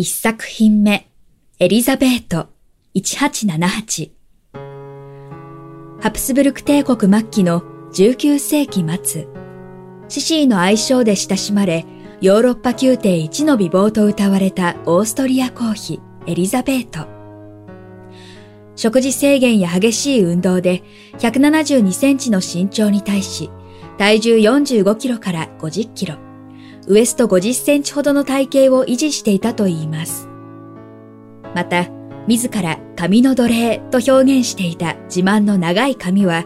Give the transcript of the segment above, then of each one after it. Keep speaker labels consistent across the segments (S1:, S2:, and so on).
S1: 1作品目エリザベート1878ハプスブルク帝国末期の19世紀末シシーの愛称で親しまれヨーロッパ宮廷一の美貌と歌われたオーストリア皇妃エリザベート。食事制限や激しい運動で172センチの身長に対し体重45キロから50キロ、ウエスト50センチほどの体型を維持していたといいます。また、自ら髪の奴隷と表現していた自慢の長い髪は、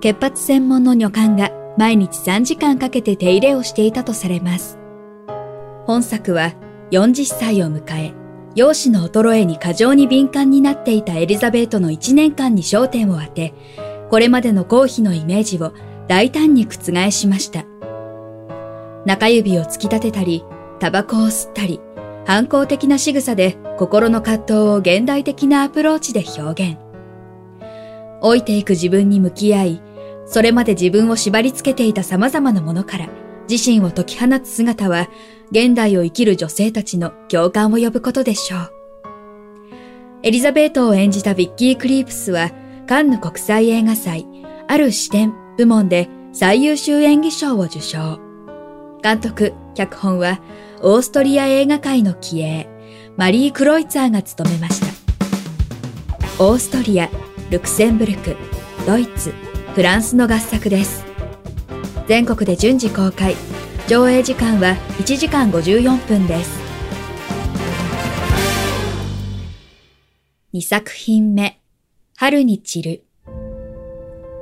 S1: 潔髪専門の女官が毎日3時間かけて手入れをしていたとされます。本作は40歳を迎え、容姿の衰えに過剰に敏感になっていたエリザベートの1年間に焦点を当て、これまでの皇妃のイメージを大胆に覆しました。中指を突き立てたり、タバコを吸ったり、反抗的な仕草で心の葛藤を現代的なアプローチで表現。老いていく自分に向き合い、それまで自分を縛り付けていた様々なものから自身を解き放つ姿は、現代を生きる女性たちの共感を呼ぶことでしょう。エリザベートを演じたビッキー・クリープスは、カンヌ国際映画祭、ある視点部門で最優秀演技賞を受賞。監督、脚本はオーストリア映画界の気鋭、マリー・クロイツァーが務めました。オーストリア、ルクセンブルク、ドイツ、フランスの合作です。全国で順次公開、上映時間は1時間54分です。2作品目、春に散る。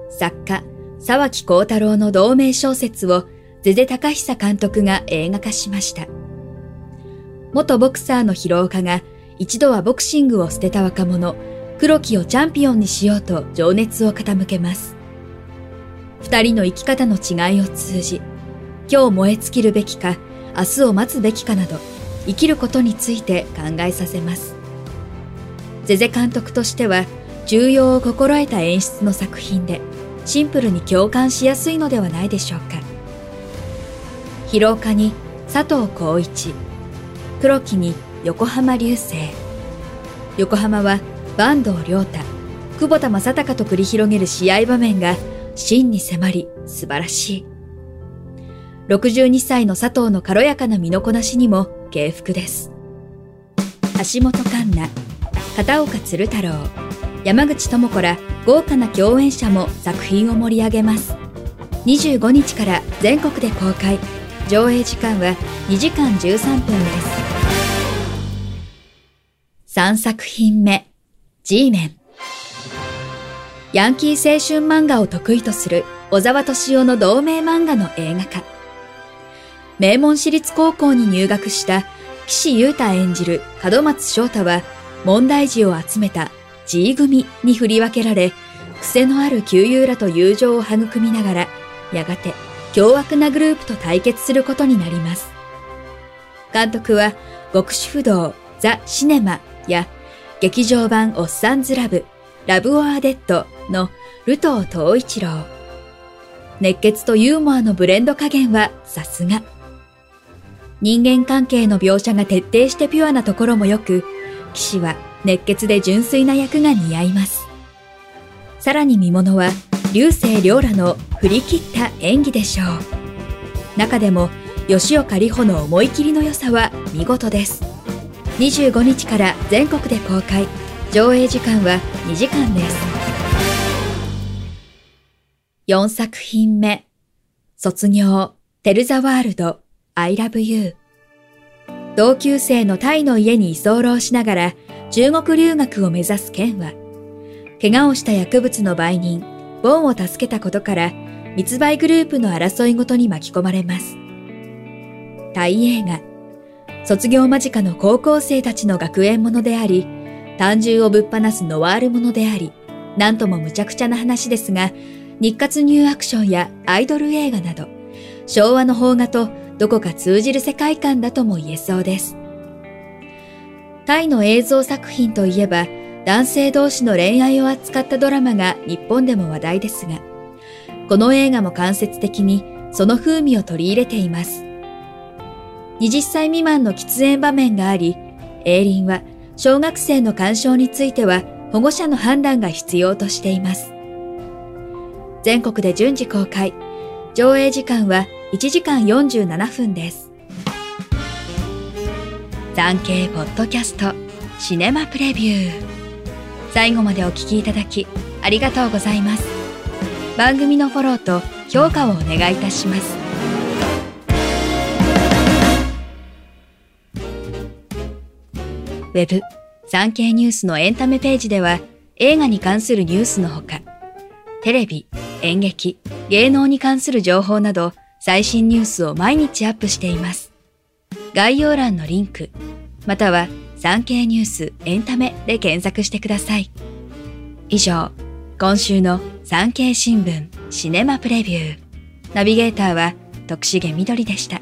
S1: 作家、沢木幸太郎の同名小説をゼゼ高久監督が映画化しました。元ボクサーの広岡が一度はボクシングを捨てた若者、黒木をチャンピオンにしようと情熱を傾けます。二人の生き方の違いを通じ、今日燃え尽きるべきか、明日を待つべきかなど、生きることについて考えさせます。ゼゼ監督としては、重要を心得た演出の作品で、シンプルに共感しやすいのではないでしょうか。広岡に佐藤浩一、黒木に横浜流星。横浜は坂東良太、久保田正孝と繰り広げる試合場面が真に迫り素晴らしい。62歳の佐藤の軽やかな身のこなしにも敬服です。橋本環奈、片岡鶴太郎、山口智子ら豪華な共演者も作品を盛り上げます25日から全国で公開上映時間は2時間13分です。3作品目 G メンヤンキー青春漫画を得意とする小沢敏夫の同名漫画の映画化。名門私立高校に入学した岸優太演じる門松翔太は問題児を集めた G 組に振り分けられ、癖のある旧友らと友情を育みながら、やがて凶悪なグループと対決することになります。監督は、極主不動、ザ・シネマや、劇場版おっさんずラブ、ラブ・オア・デッドのルトー東一郎。熱血とユーモアのブレンド加減はさすが。人間関係の描写が徹底してピュアなところもよく、騎士は熱血で純粋な役が似合います。さらに見ものは、流星涼らの振り切った演技でしょう。中でも、吉岡里帆の思い切りの良さは見事です。25日から全国で公開。上映時間は2時間です。4作品目。卒業、テルザワールド、I love you。同級生のタイの家に居候しながら中国留学を目指すケンは、怪我をした薬物の売人、ボンを助けたことから、密売グループの争いごとに巻き込まれます。タイ映画、卒業間近の高校生たちの学園ものであり、単純をぶっ放すノワールものであり、なんとも無茶苦茶な話ですが、日活ニューアクションやアイドル映画など、昭和の邦画とどこか通じる世界観だとも言えそうです。タイの映像作品といえば、男性同士の恋愛を扱ったドラマが日本でも話題ですが、この映画も間接的にその風味を取り入れています。20歳未満の喫煙場面があり、映林は小学生の干渉については保護者の判断が必要としています。全国で順次公開、上映時間は1時間47分です。産経ポッドキャストシネマプレビュー最後までお聞きいただきありがとうございます。番組のフォローと評価をお願いいたします。ウェブ産経ニュースのエンタメページでは映画に関するニュースのほかテレビ、演劇、芸能に関する情報など最新ニュースを毎日アップしています。概要欄のリンク、または産経ニュースエンタメで検索してください。以上、今週の産経新聞シネマプレビュー。ナビゲーターは徳重みどりでした。